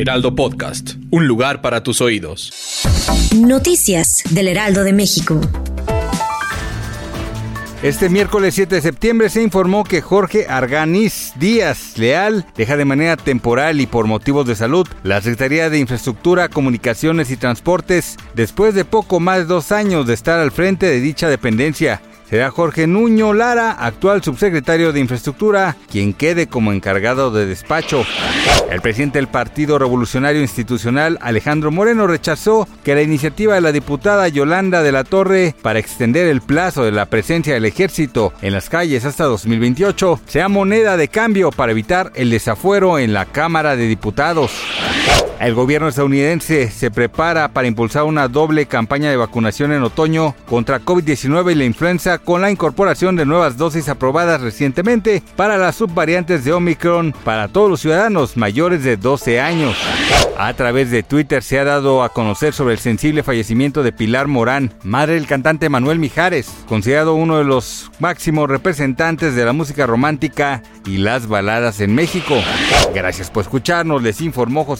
Heraldo Podcast, un lugar para tus oídos. Noticias del Heraldo de México. Este miércoles 7 de septiembre se informó que Jorge Arganiz Díaz Leal deja de manera temporal y por motivos de salud la Secretaría de Infraestructura, Comunicaciones y Transportes después de poco más de dos años de estar al frente de dicha dependencia será Jorge Nuño Lara, actual subsecretario de Infraestructura, quien quede como encargado de despacho. El presidente del Partido Revolucionario Institucional, Alejandro Moreno, rechazó que la iniciativa de la diputada Yolanda de la Torre para extender el plazo de la presencia del ejército en las calles hasta 2028 sea moneda de cambio para evitar el desafuero en la Cámara de Diputados. El gobierno estadounidense se prepara para impulsar una doble campaña de vacunación en otoño contra COVID-19 y la influenza con la incorporación de nuevas dosis aprobadas recientemente para las subvariantes de Omicron para todos los ciudadanos mayores de 12 años. A través de Twitter se ha dado a conocer sobre el sensible fallecimiento de Pilar Morán, madre del cantante Manuel Mijares, considerado uno de los máximos representantes de la música romántica y las baladas en México. Gracias por escucharnos, les informó José